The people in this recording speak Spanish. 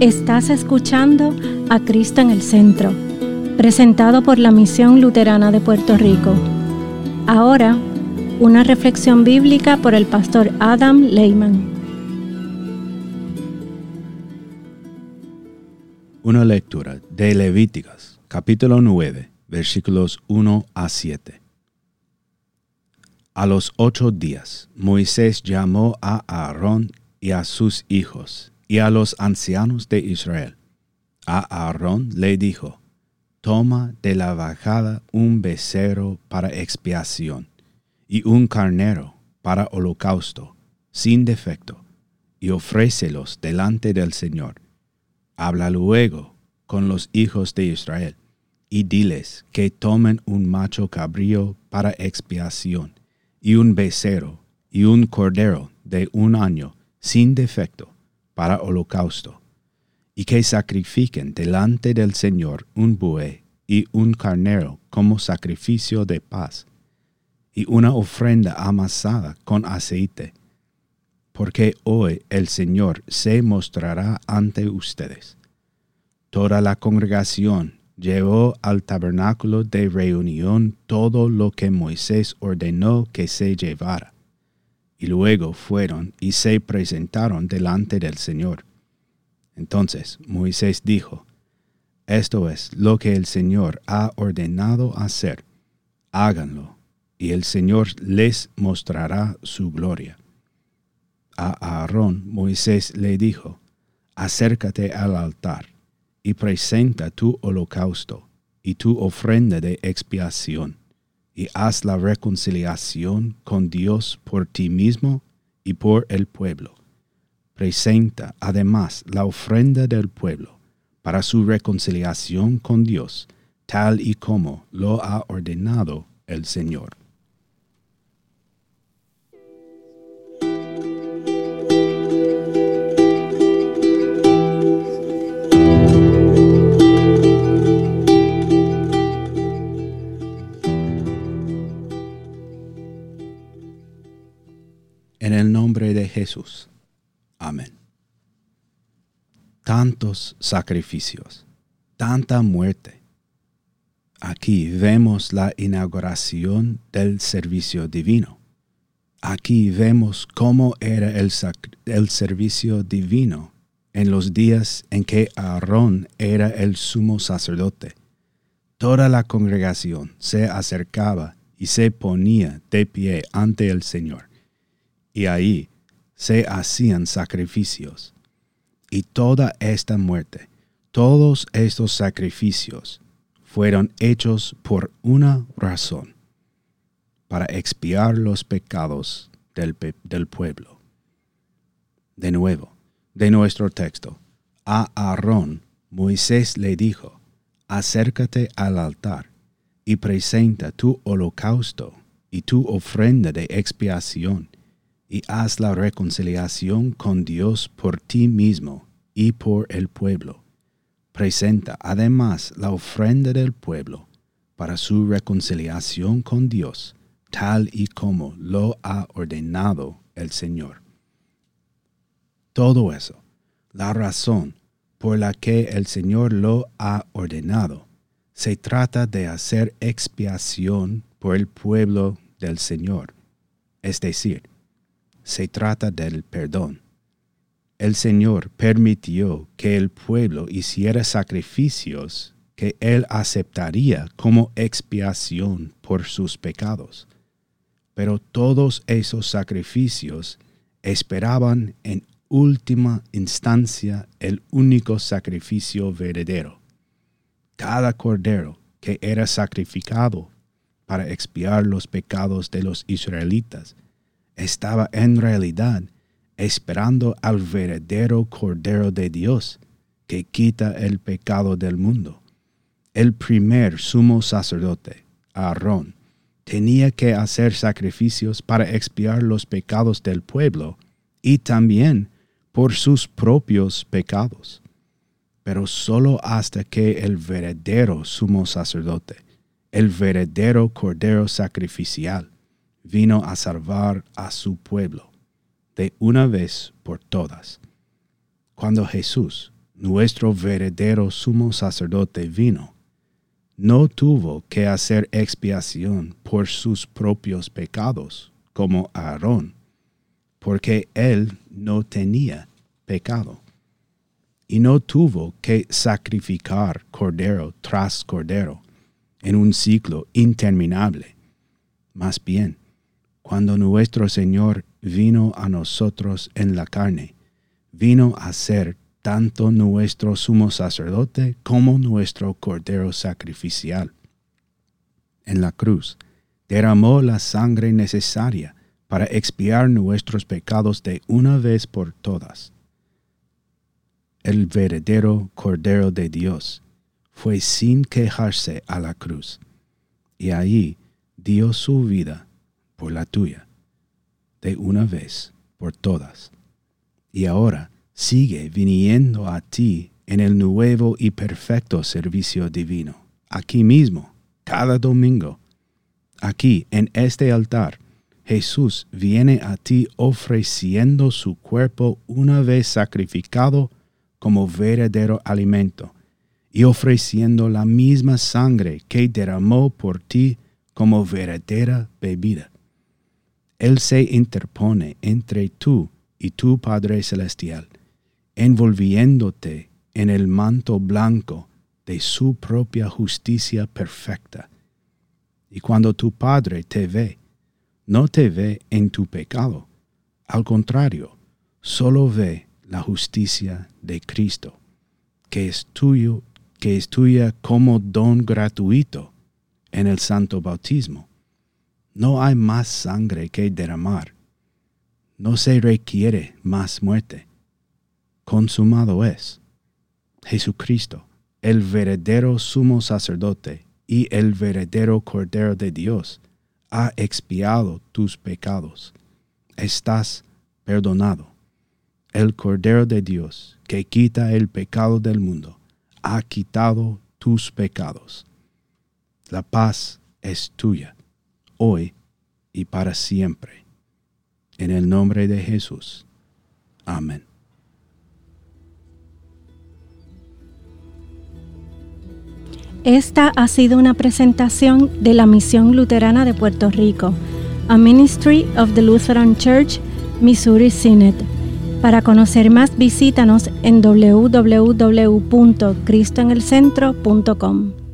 Estás escuchando a Cristo en el Centro, presentado por la Misión Luterana de Puerto Rico. Ahora, una reflexión bíblica por el pastor Adam Lehman. Una lectura de Levíticos, capítulo 9, versículos 1 a 7. A los ocho días, Moisés llamó a Aarón y a sus hijos y a los ancianos de Israel. A Aarón le dijo, Toma de la bajada un becerro para expiación y un carnero para holocausto, sin defecto, y ofrécelos delante del Señor. Habla luego con los hijos de Israel, y diles que tomen un macho cabrío para expiación, y un becerro, y un cordero de un año, sin defecto, para holocausto, y que sacrifiquen delante del Señor un buey y un carnero como sacrificio de paz, y una ofrenda amasada con aceite, porque hoy el Señor se mostrará ante ustedes. Toda la congregación llevó al tabernáculo de reunión todo lo que Moisés ordenó que se llevara y luego fueron y se presentaron delante del Señor. Entonces Moisés dijo, Esto es lo que el Señor ha ordenado hacer, háganlo, y el Señor les mostrará su gloria. A Aarón Moisés le dijo, Acércate al altar, y presenta tu holocausto y tu ofrenda de expiación y haz la reconciliación con Dios por ti mismo y por el pueblo. Presenta además la ofrenda del pueblo para su reconciliación con Dios, tal y como lo ha ordenado el Señor. Jesús. Amén. Tantos sacrificios, tanta muerte. Aquí vemos la inauguración del servicio divino. Aquí vemos cómo era el, el servicio divino en los días en que Aarón era el sumo sacerdote. Toda la congregación se acercaba y se ponía de pie ante el Señor y ahí se hacían sacrificios. Y toda esta muerte, todos estos sacrificios fueron hechos por una razón, para expiar los pecados del, del pueblo. De nuevo, de nuestro texto, a Aarón Moisés le dijo, acércate al altar y presenta tu holocausto y tu ofrenda de expiación y haz la reconciliación con Dios por ti mismo y por el pueblo. Presenta además la ofrenda del pueblo para su reconciliación con Dios, tal y como lo ha ordenado el Señor. Todo eso, la razón por la que el Señor lo ha ordenado, se trata de hacer expiación por el pueblo del Señor, es decir, se trata del perdón. El Señor permitió que el pueblo hiciera sacrificios que Él aceptaría como expiación por sus pecados. Pero todos esos sacrificios esperaban en última instancia el único sacrificio verdadero. Cada cordero que era sacrificado para expiar los pecados de los israelitas estaba en realidad esperando al verdadero Cordero de Dios que quita el pecado del mundo. El primer sumo sacerdote, Aarón, tenía que hacer sacrificios para expiar los pecados del pueblo y también por sus propios pecados. Pero solo hasta que el verdadero sumo sacerdote, el verdadero Cordero sacrificial, vino a salvar a su pueblo de una vez por todas. Cuando Jesús nuestro verdadero sumo sacerdote vino, no tuvo que hacer expiación por sus propios pecados, como Aarón, porque él no tenía pecado. Y no tuvo que sacrificar cordero tras cordero en un ciclo interminable. Más bien, cuando nuestro Señor vino a nosotros en la carne, vino a ser tanto nuestro sumo sacerdote como nuestro cordero sacrificial. En la cruz derramó la sangre necesaria para expiar nuestros pecados de una vez por todas. El verdadero Cordero de Dios fue sin quejarse a la cruz, y ahí dio su vida por la tuya, de una vez por todas. Y ahora, sigue viniendo a ti en el nuevo y perfecto servicio divino, aquí mismo, cada domingo. Aquí, en este altar, Jesús viene a ti ofreciendo su cuerpo una vez sacrificado como verdadero alimento y ofreciendo la misma sangre que derramó por ti como verdadera bebida. Él se interpone entre tú y tu Padre Celestial envolviéndote en el manto blanco de su propia justicia perfecta. Y cuando tu Padre te ve, no te ve en tu pecado, al contrario, solo ve la justicia de Cristo, que es que es tuya como don gratuito en el santo bautismo. No hay más sangre que derramar. No se requiere más muerte consumado es. Jesucristo, el verdadero sumo sacerdote y el verdadero Cordero de Dios, ha expiado tus pecados. Estás perdonado. El Cordero de Dios, que quita el pecado del mundo, ha quitado tus pecados. La paz es tuya, hoy y para siempre. En el nombre de Jesús. Amén. Esta ha sido una presentación de la Misión Luterana de Puerto Rico, a Ministry of the Lutheran Church, Missouri Synod. Para conocer más, visítanos en www.cristoenelcentro.com.